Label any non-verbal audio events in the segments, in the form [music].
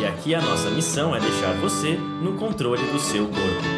E aqui a nossa missão é deixar você no controle do seu corpo.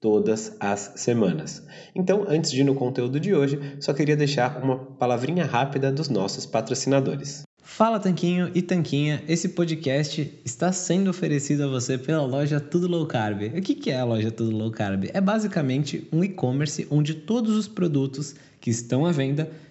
todas as semanas. Então, antes de ir no conteúdo de hoje, só queria deixar uma palavrinha rápida dos nossos patrocinadores. Fala Tanquinho e Tanquinha, esse podcast está sendo oferecido a você pela loja Tudo Low Carb. O que é a loja Tudo Low Carb? É basicamente um e-commerce onde todos os produtos que estão à venda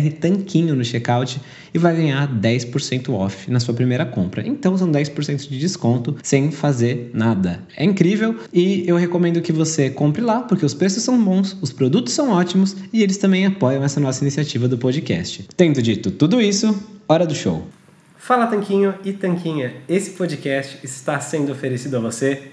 BR Tanquinho no checkout e vai ganhar 10% off na sua primeira compra. Então são 10% de desconto sem fazer nada. É incrível e eu recomendo que você compre lá porque os preços são bons, os produtos são ótimos e eles também apoiam essa nossa iniciativa do podcast. Tendo dito tudo isso, hora do show. Fala Tanquinho e Tanquinha, esse podcast está sendo oferecido a você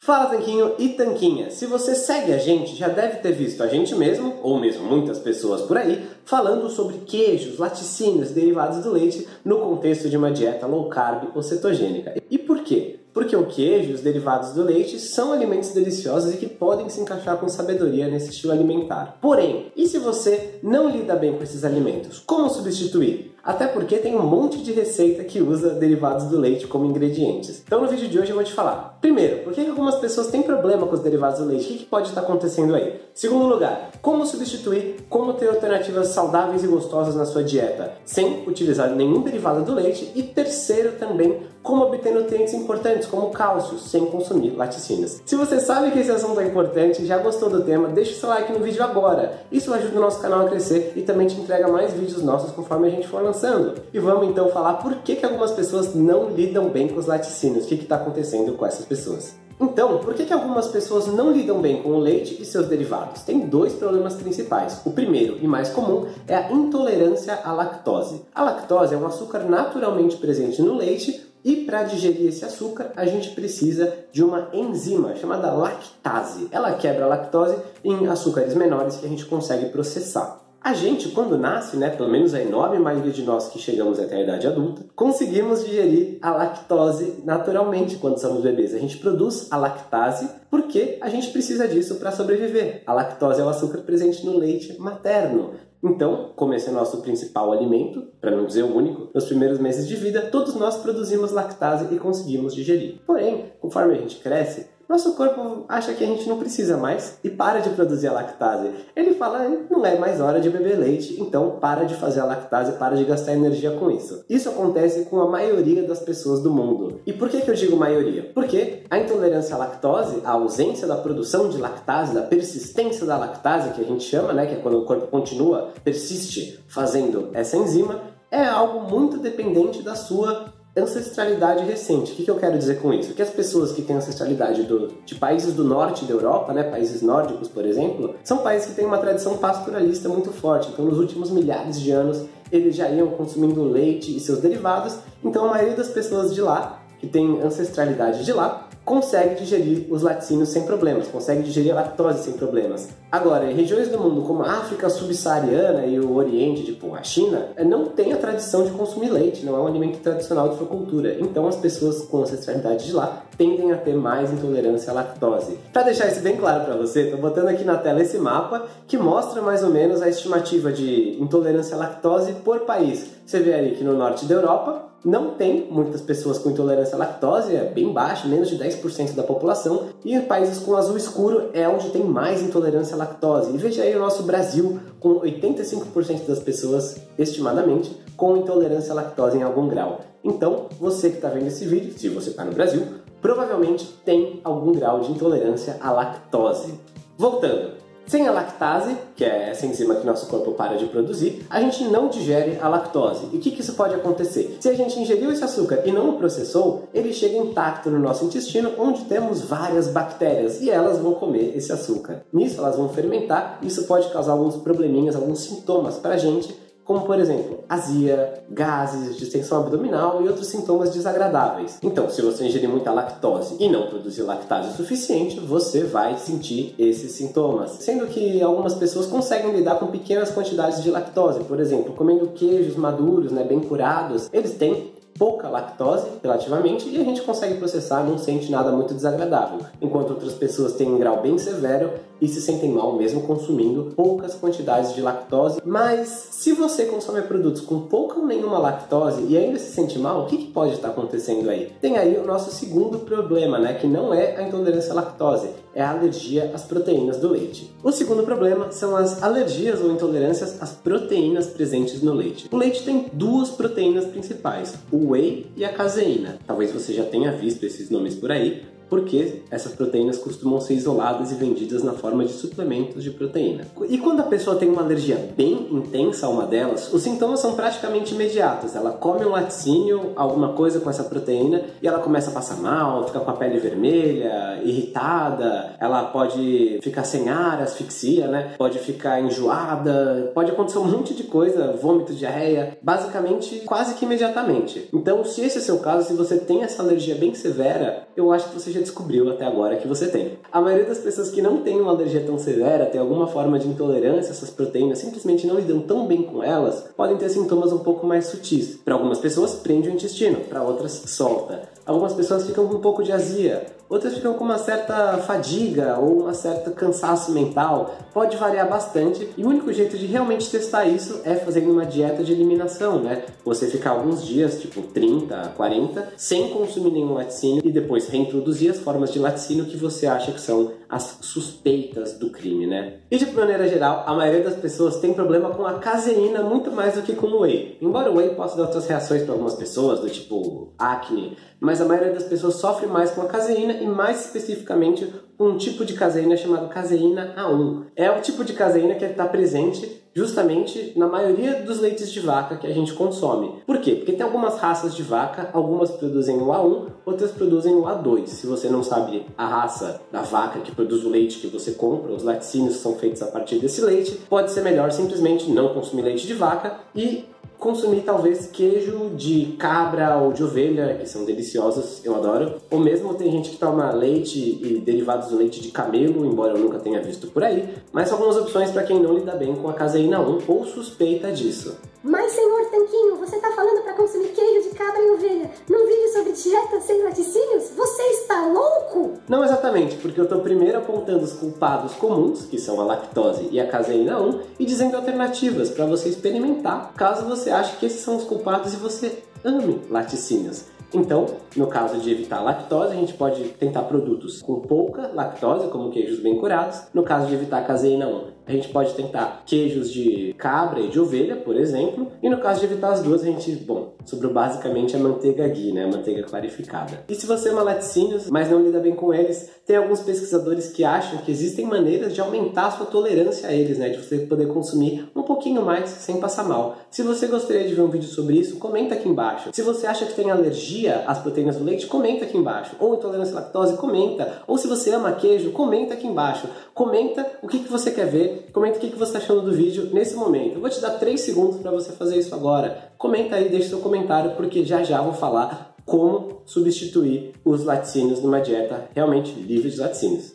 Fala Tanquinho e Tanquinha! Se você segue a gente, já deve ter visto a gente mesmo, ou mesmo muitas pessoas por aí, falando sobre queijos, laticínios, derivados do leite no contexto de uma dieta low carb ou cetogênica. E por quê? Porque o queijo e os derivados do leite são alimentos deliciosos e que podem se encaixar com sabedoria nesse estilo alimentar. Porém, e se você não lida bem com esses alimentos? Como substituir? Até porque tem um monte de receita que usa derivados do leite como ingredientes. Então no vídeo de hoje eu vou te falar. Primeiro, por que algumas pessoas têm problema com os derivados do leite? O que pode estar acontecendo aí? Segundo lugar, como substituir, como ter alternativas saudáveis e gostosas na sua dieta sem utilizar nenhum derivado do leite. E terceiro também, como obter nutrientes importantes como cálcio sem consumir laticínios. Se você sabe que esse assunto é importante e já gostou do tema, deixa o seu like no vídeo agora. Isso ajuda o nosso canal a crescer e também te entrega mais vídeos nossos conforme a gente for lançando. E vamos então falar por que, que algumas pessoas não lidam bem com os laticínios, o que está acontecendo com essas pessoas. Então, por que, que algumas pessoas não lidam bem com o leite e seus derivados? Tem dois problemas principais. O primeiro e mais comum é a intolerância à lactose. A lactose é um açúcar naturalmente presente no leite, e para digerir esse açúcar, a gente precisa de uma enzima chamada lactase. Ela quebra a lactose em açúcares menores que a gente consegue processar. A gente, quando nasce, né, pelo menos a enorme maioria de nós que chegamos até a idade adulta, conseguimos digerir a lactose naturalmente quando somos bebês. A gente produz a lactase porque a gente precisa disso para sobreviver. A lactose é o açúcar presente no leite materno. Então, como esse é nosso principal alimento, para não dizer o único, nos primeiros meses de vida, todos nós produzimos lactase e conseguimos digerir. Porém, conforme a gente cresce, nosso corpo acha que a gente não precisa mais e para de produzir a lactase. Ele fala, não é mais hora de beber leite, então para de fazer a lactase, para de gastar energia com isso. Isso acontece com a maioria das pessoas do mundo. E por que, que eu digo maioria? Porque a intolerância à lactose, a ausência da produção de lactase, da persistência da lactase, que a gente chama, né, que é quando o corpo continua, persiste fazendo essa enzima, é algo muito dependente da sua ancestralidade recente. O que, que, eu quero dizer com isso? Que as pessoas que têm ancestralidade do, de países do norte da Europa, né, países nórdicos, por exemplo, são países que têm uma tradição pastoralista muito forte. Então, nos últimos milhares de anos, eles já iam consumindo leite e seus derivados. Então, a maioria das pessoas de lá, que tem ancestralidade de lá, consegue digerir os laticínios sem problemas, consegue digerir a lactose sem problemas. Agora, em regiões do mundo como a África subsaariana e o Oriente, tipo a China, eh, não tem a tradição de consumir leite, não é um alimento tradicional de sua cultura. Então as pessoas com ancestralidade de lá tendem a ter mais intolerância à lactose. Para deixar isso bem claro para você, estou botando aqui na tela esse mapa que mostra mais ou menos a estimativa de intolerância à lactose por país. Você vê aí que no norte da Europa, não tem muitas pessoas com intolerância à lactose, é bem baixo, menos de 10% da população, e países com azul escuro é onde tem mais intolerância à lactose. E veja aí o nosso Brasil, com 85% das pessoas, estimadamente, com intolerância à lactose em algum grau. Então, você que está vendo esse vídeo, se você está no Brasil, provavelmente tem algum grau de intolerância à lactose. Voltando, sem a lactase, que é essa enzima que nosso corpo para de produzir, a gente não digere a lactose. E o que, que isso pode acontecer? Se a gente ingeriu esse açúcar e não o processou, ele chega intacto no nosso intestino, onde temos várias bactérias e elas vão comer esse açúcar. Nisso, elas vão fermentar, isso pode causar alguns probleminhas, alguns sintomas para a gente como por exemplo azia, gases, distensão abdominal e outros sintomas desagradáveis. Então, se você ingerir muita lactose e não produzir lactase o suficiente, você vai sentir esses sintomas. Sendo que algumas pessoas conseguem lidar com pequenas quantidades de lactose, por exemplo, comendo queijos maduros, né, bem curados, eles têm pouca lactose relativamente e a gente consegue processar, não sente nada muito desagradável, enquanto outras pessoas têm um grau bem severo e se sentem mal mesmo consumindo poucas quantidades de lactose. Mas se você consome produtos com pouca ou nenhuma lactose e ainda se sente mal, o que, que pode estar acontecendo aí? Tem aí o nosso segundo problema, né, que não é a intolerância à lactose, é a alergia às proteínas do leite. O segundo problema são as alergias ou intolerâncias às proteínas presentes no leite. O leite tem duas proteínas principais, o whey e a caseína. Talvez você já tenha visto esses nomes por aí, porque essas proteínas costumam ser isoladas e vendidas na forma de suplementos de proteína. E quando a pessoa tem uma alergia bem intensa a uma delas, os sintomas são praticamente imediatos. Ela come um laticínio, alguma coisa com essa proteína, e ela começa a passar mal, fica com a pele vermelha, irritada, ela pode ficar sem ar, asfixia, né? Pode ficar enjoada, pode acontecer um monte de coisa, vômito, diarreia, basicamente quase que imediatamente. Então, se esse é o seu caso, se você tem essa alergia bem severa, eu acho que você já já descobriu até agora que você tem. A maioria das pessoas que não tem uma alergia tão severa, tem alguma forma de intolerância a essas proteínas, simplesmente não lidam tão bem com elas, podem ter sintomas um pouco mais sutis. Para algumas pessoas, prende o intestino, para outras, solta. Algumas pessoas ficam com um pouco de azia, outras ficam com uma certa fadiga ou uma certa cansaço mental. Pode variar bastante e o único jeito de realmente testar isso é fazendo uma dieta de eliminação, né? Você ficar alguns dias, tipo 30, 40, sem consumir nenhum laticínio e depois reintroduzir as formas de laticínio que você acha que são as suspeitas do crime, né? E de maneira geral, a maioria das pessoas tem problema com a caseína muito mais do que com o whey. Embora o whey possa dar outras reações para algumas pessoas, do tipo acne, mas a maioria das pessoas sofre mais com a caseína e mais especificamente um tipo de caseína chamado caseína A1. É o tipo de caseína que está presente justamente na maioria dos leites de vaca que a gente consome. Por quê? Porque tem algumas raças de vaca, algumas produzem o A1, outras produzem o A2. Se você não sabe a raça da vaca que produz o leite que você compra, os laticínios são feitos a partir desse leite, pode ser melhor simplesmente não consumir leite de vaca e consumir talvez queijo de cabra ou de ovelha, que são deliciosos, eu adoro. Ou mesmo tem gente que toma leite e derivados do leite de camelo, embora eu nunca tenha visto por aí. Mas são algumas opções para quem não lida bem com a caseína 1 ou suspeita disso. Mas, senhor Tanquinho, você tá falando para consumir queijo de cabra e ovelha num vídeo sobre dieta sem laticínios? Você está louco? Não exatamente, porque eu estou primeiro apontando os culpados comuns, que são a lactose e a caseína 1, e dizendo alternativas para você experimentar, caso você ache que esses são os culpados e você ame laticínios. Então, no caso de evitar lactose, a gente pode tentar produtos com pouca lactose, como queijos bem curados. No caso de evitar caseína 1, a gente pode tentar queijos de cabra e de ovelha, por exemplo. E no caso de evitar as duas, a gente, bom, sobrou basicamente a manteiga ghee, né? A manteiga clarificada. E se você ama laticínios, mas não lida bem com eles, tem alguns pesquisadores que acham que existem maneiras de aumentar a sua tolerância a eles, né? De você poder consumir um pouquinho mais sem passar mal. Se você gostaria de ver um vídeo sobre isso, comenta aqui embaixo. Se você acha que tem alergia às proteínas do leite, comenta aqui embaixo. Ou intolerância à lactose, comenta. Ou se você ama queijo, comenta aqui embaixo. Comenta o que, que você quer ver, comenta o que, você está achando do vídeo nesse momento. Eu vou te dar 3 segundos para você fazer isso agora. Comenta aí, deixe seu comentário, porque já já vou falar como substituir os laticínios numa dieta realmente livre de laticínios.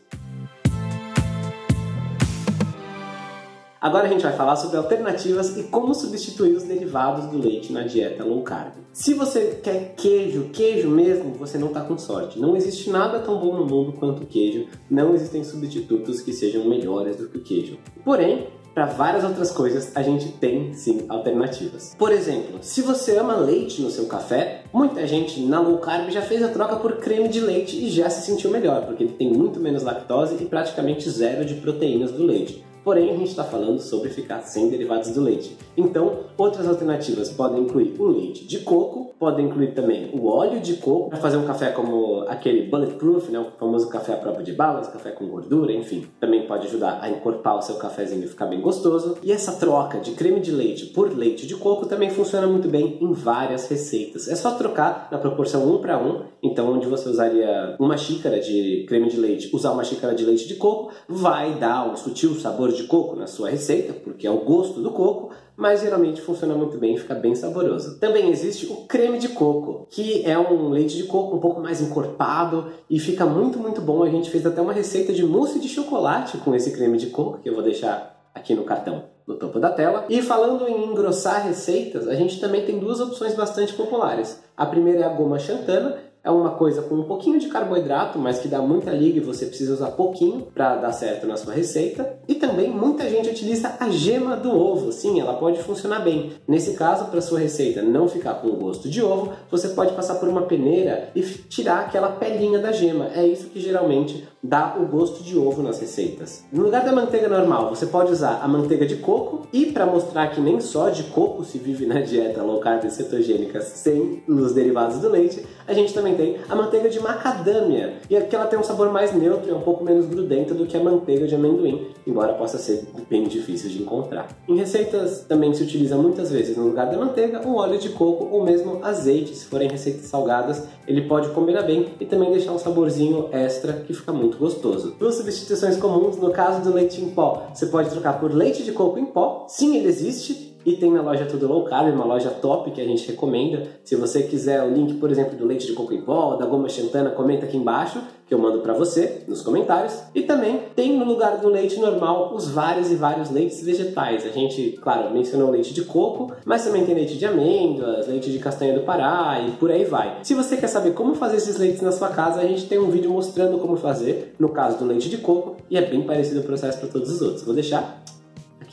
Agora a gente vai falar sobre alternativas e como substituir os derivados do leite na dieta low carb. Se você quer queijo, queijo mesmo, você não está com sorte. Não existe nada tão bom no mundo quanto queijo. Não existem substitutos que sejam melhores do que o queijo. Porém, para várias outras coisas, a gente tem sim alternativas. Por exemplo, se você ama leite no seu café, muita gente na low carb já fez a troca por creme de leite e já se sentiu melhor, porque ele tem muito menos lactose e praticamente zero de proteínas do leite. Porém, a gente está falando sobre ficar sem derivados do leite. Então, outras alternativas podem incluir o leite de coco, podem incluir também o óleo de coco para fazer um café como aquele bulletproof, né, o famoso café à prova de balas, café com gordura, enfim. Também pode ajudar a encorpar o seu cafezinho e ficar bem gostoso. E essa troca de creme de leite por leite de coco também funciona muito bem em várias receitas. É só trocar na proporção 1 para 1. Então, onde você usaria uma xícara de creme de leite, usar uma xícara de leite de coco, vai dar um sutil sabor de coco na sua receita, porque é o gosto do coco, mas geralmente funciona muito bem e fica bem saboroso. Também existe o creme de coco, que é um leite de coco um pouco mais encorpado e fica muito, muito bom. A gente fez até uma receita de mousse de chocolate com esse creme de coco, que eu vou deixar aqui no cartão no topo da tela. E falando em engrossar receitas, a gente também tem duas opções bastante populares. A primeira é a goma xantana, é uma coisa com um pouquinho de carboidrato, mas que dá muita liga e você precisa usar pouquinho para dar certo na sua receita. E também muita gente utiliza a gema do ovo. Sim, ela pode funcionar bem. Nesse caso, para sua receita não ficar com o gosto de ovo, você pode passar por uma peneira e tirar aquela pelinha da gema. É isso que geralmente dá o gosto de ovo nas receitas. No lugar da manteiga normal, você pode usar a manteiga de coco e para mostrar que nem só de coco se vive na [laughs] dieta low carb cetogênica sem os derivados do leite, a gente também tem a manteiga de macadâmia. E aqui ela tem um sabor mais neutro e é um pouco menos grudenta do que a manteiga de amendoim, embora possa ser bem difícil de encontrar. Em receitas também se utiliza muitas vezes no lugar da manteiga o óleo de coco ou mesmo azeite, se forem receitas salgadas, ele pode combinar bem e também deixar um saborzinho extra que fica muito gostoso. Duas substituições comuns no caso do leite em pó, você pode trocar por leite de coco em pó. Sim, ele existe, e tem na loja Tudo Low Carb, uma loja top que a gente recomenda. Se você quiser o link, por exemplo, do leite de coco em pó, da goma xantana, comenta aqui embaixo que eu mando para você nos comentários. E também tem no lugar do leite normal os vários e vários leites vegetais. A gente, claro, mencionou leite de coco, mas também tem leite de amêndoas, leite de castanha do Pará e por aí vai. Se você quer saber como fazer esses leites na sua casa, a gente tem um vídeo mostrando como fazer no caso do leite de coco e é bem parecido o processo para todos os outros. Vou deixar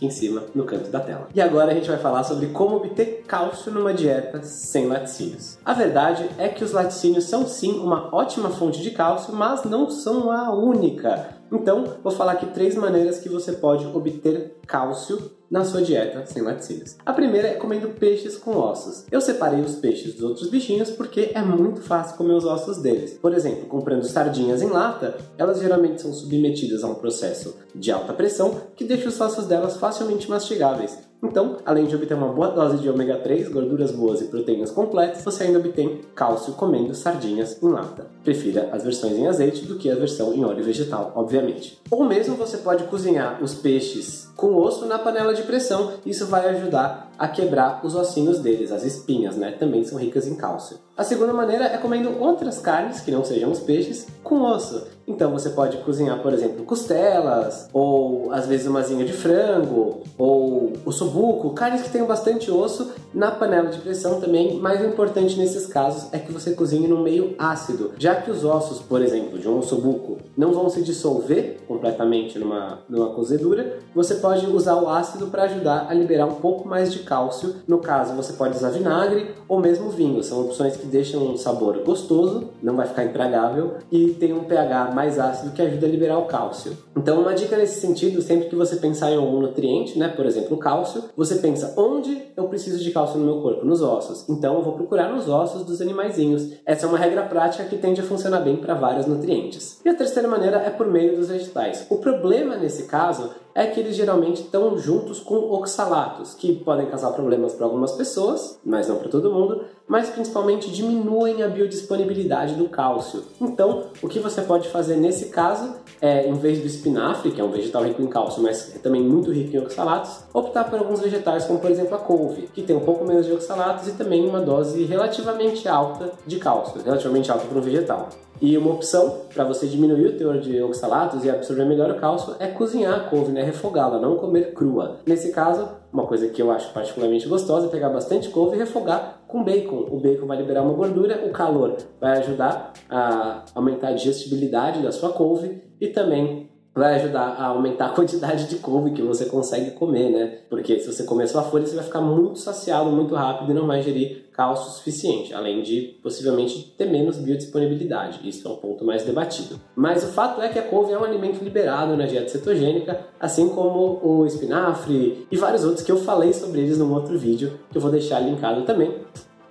aqui em cima no canto da tela. E agora a gente vai falar sobre como obter cálcio numa dieta sem laticínios. A verdade é que os laticínios são sim uma ótima fonte de cálcio, mas não são a única. Então, vou falar aqui três maneiras que você pode obter cálcio na sua dieta sem laticínios. A primeira é comendo peixes com ossos. Eu separei os peixes dos outros bichinhos porque é muito fácil comer os ossos deles. Por exemplo, comprando sardinhas em lata, elas geralmente são submetidas a um processo de alta pressão que deixa os ossos delas facilmente mastigáveis. Então, além de obter uma boa dose de ômega 3, gorduras boas e proteínas completas, você ainda obtém cálcio comendo sardinhas em lata. Prefira as versões em azeite do que a versão em óleo vegetal, obviamente. Ou mesmo você pode cozinhar os peixes com osso na panela de pressão. Isso vai ajudar a quebrar os ossinhos deles, as espinhas, né? Também são ricas em cálcio. A segunda maneira é comendo outras carnes que não sejam os peixes com osso. Então você pode cozinhar, por exemplo, costelas, ou às vezes uma zinha de frango, ou o sobuco, carnes que tenham bastante osso na panela de pressão também. Mas o importante nesses casos é que você cozinhe no meio ácido, já que os ossos, por exemplo, de um ossobuco não vão se dissolver completamente numa, numa cozedura, você pode usar o ácido para ajudar a liberar um pouco mais de cálcio. No caso, você pode usar vinagre ou mesmo vinho, são opções que deixam um sabor gostoso, não vai ficar intragável e tem um pH mais ácido que ajuda a liberar o cálcio. Então, uma dica nesse sentido, sempre que você pensar em algum nutriente, né, por exemplo, o cálcio, você pensa onde eu preciso de cálcio no meu corpo, nos ossos. Então, eu vou procurar nos ossos dos animaizinhos. Essa é uma regra prática que tende a funcionar bem para vários nutrientes. E a terceira maneira é por meio dos vegetais. O problema nesse caso é que eles geralmente estão juntos com oxalatos, que podem causar problemas para algumas pessoas, mas não para todo mundo, mas principalmente diminuem a biodisponibilidade do cálcio. Então, o que você pode fazer nesse caso é, em vez do espinafre, que é um vegetal rico em cálcio, mas é também muito rico em oxalatos, optar por alguns vegetais, como por exemplo a couve, que tem um pouco menos de oxalatos e também uma dose relativamente alta de cálcio, relativamente alta para um vegetal. E uma opção para você diminuir o teor de oxalatos e absorver melhor o cálcio é cozinhar a couve, né? refogá-la, não comer crua. Nesse caso, uma coisa que eu acho particularmente gostosa é pegar bastante couve e refogar com bacon. O bacon vai liberar uma gordura, o calor vai ajudar a aumentar a digestibilidade da sua couve e também vai ajudar a aumentar a quantidade de couve que você consegue comer, né? Porque se você comer só a folha, você vai ficar muito saciado muito rápido e não vai ingerir cálcio suficiente, além de possivelmente ter menos biodisponibilidade. Isso é um ponto mais debatido. Mas o fato é que a couve é um alimento liberado na dieta cetogênica, assim como o espinafre e vários outros que eu falei sobre eles num outro vídeo, que eu vou deixar linkado também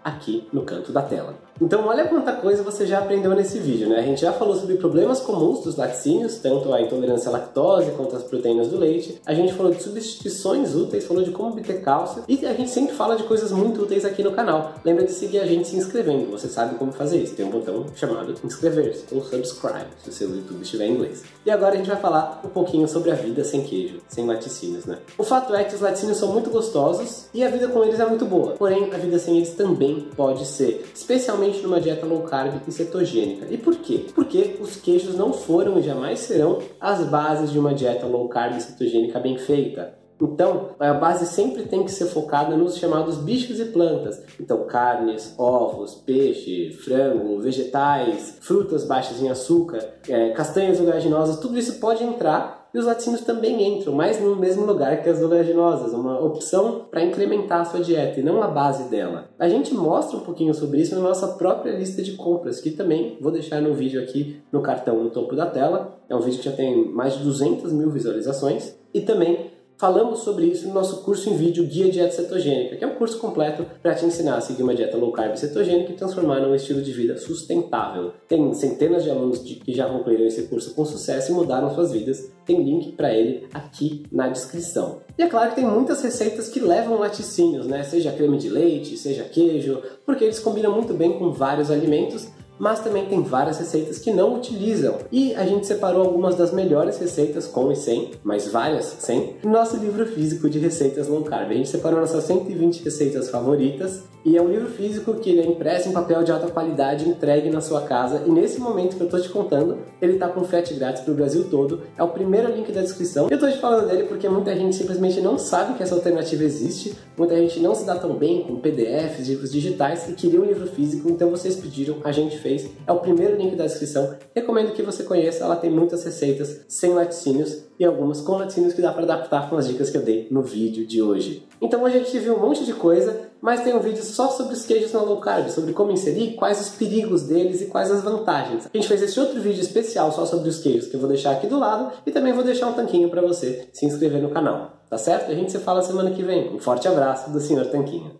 aqui no canto da tela. Então olha quanta coisa você já aprendeu nesse vídeo, né? A gente já falou sobre problemas comuns dos laticínios, tanto a intolerância à lactose quanto as proteínas do leite. A gente falou de substituições úteis, falou de como obter cálcio e a gente sempre fala de coisas muito úteis aqui no canal. Lembra de seguir a gente se inscrevendo, você sabe como fazer isso. Tem um botão chamado inscrever-se ou subscribe, se o seu YouTube estiver em inglês. E agora a gente vai falar um pouquinho sobre a vida sem queijo, sem laticínios, né? O fato é que os laticínios são muito gostosos e a vida com eles é muito boa. Porém, a vida sem eles também pode ser, especialmente principalmente numa dieta low carb e cetogênica. E por quê? Porque os queijos não foram e jamais serão as bases de uma dieta low carb e cetogênica bem feita. Então, a base sempre tem que ser focada nos chamados bichos e plantas. Então, carnes, ovos, peixe, frango, vegetais, frutas baixas em açúcar, é, castanhas oleaginosas, tudo isso pode entrar e os laticínios também entram, mas no mesmo lugar que as oleaginosas, uma opção para incrementar a sua dieta e não a base dela. A gente mostra um pouquinho sobre isso na nossa própria lista de compras, que também vou deixar no vídeo aqui no cartão no topo da tela. É um vídeo que já tem mais de 200 mil visualizações e também Falamos sobre isso no nosso curso em vídeo Guia Dieta Cetogênica, que é um curso completo para te ensinar a seguir uma dieta low carb cetogênica e transformar num estilo de vida sustentável. Tem centenas de alunos de, que já concluíram esse curso com sucesso e mudaram suas vidas. Tem link para ele aqui na descrição. E é claro que tem muitas receitas que levam laticínios, né? Seja creme de leite, seja queijo, porque eles combinam muito bem com vários alimentos mas também tem várias receitas que não utilizam. E a gente separou algumas das melhores receitas com e sem, mas várias sem, no nosso livro físico de receitas low carb. A gente separou nossas 120 receitas favoritas e é um livro físico que ele é impresso em papel de alta qualidade, entregue na sua casa. E nesse momento que eu tô te contando, ele tá com frete grátis pro Brasil todo. É o primeiro link da descrição. Eu tô te falando dele porque muita gente simplesmente não sabe que essa alternativa existe. Muita gente não se dá tão bem com PDFs, livros digitais e queria um livro físico, então vocês pediram, a gente fez. É o primeiro link da descrição. Recomendo que você conheça, ela tem muitas receitas sem laticínios e algumas com laticínios que dá para adaptar com as dicas que eu dei no vídeo de hoje. Então hoje a gente viu um monte de coisa, mas tem um vídeo só sobre os queijos na low carb, sobre como inserir, quais os perigos deles e quais as vantagens. A gente fez esse outro vídeo especial só sobre os queijos que eu vou deixar aqui do lado e também vou deixar um tanquinho para você se inscrever no canal. Tá certo? A gente se fala semana que vem. Um forte abraço do Sr. Tanquinho.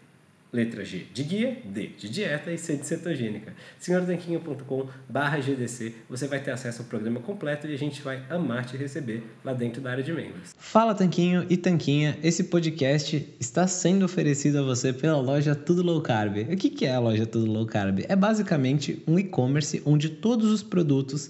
letra G de guia, D de dieta e C de cetogênica. senhortanquinho.com barra GDC, você vai ter acesso ao programa completo e a gente vai amar te receber lá dentro da área de membros. Fala Tanquinho e Tanquinha, esse podcast está sendo oferecido a você pela loja Tudo Low Carb. O que é a loja Tudo Low Carb? É basicamente um e-commerce onde todos os produtos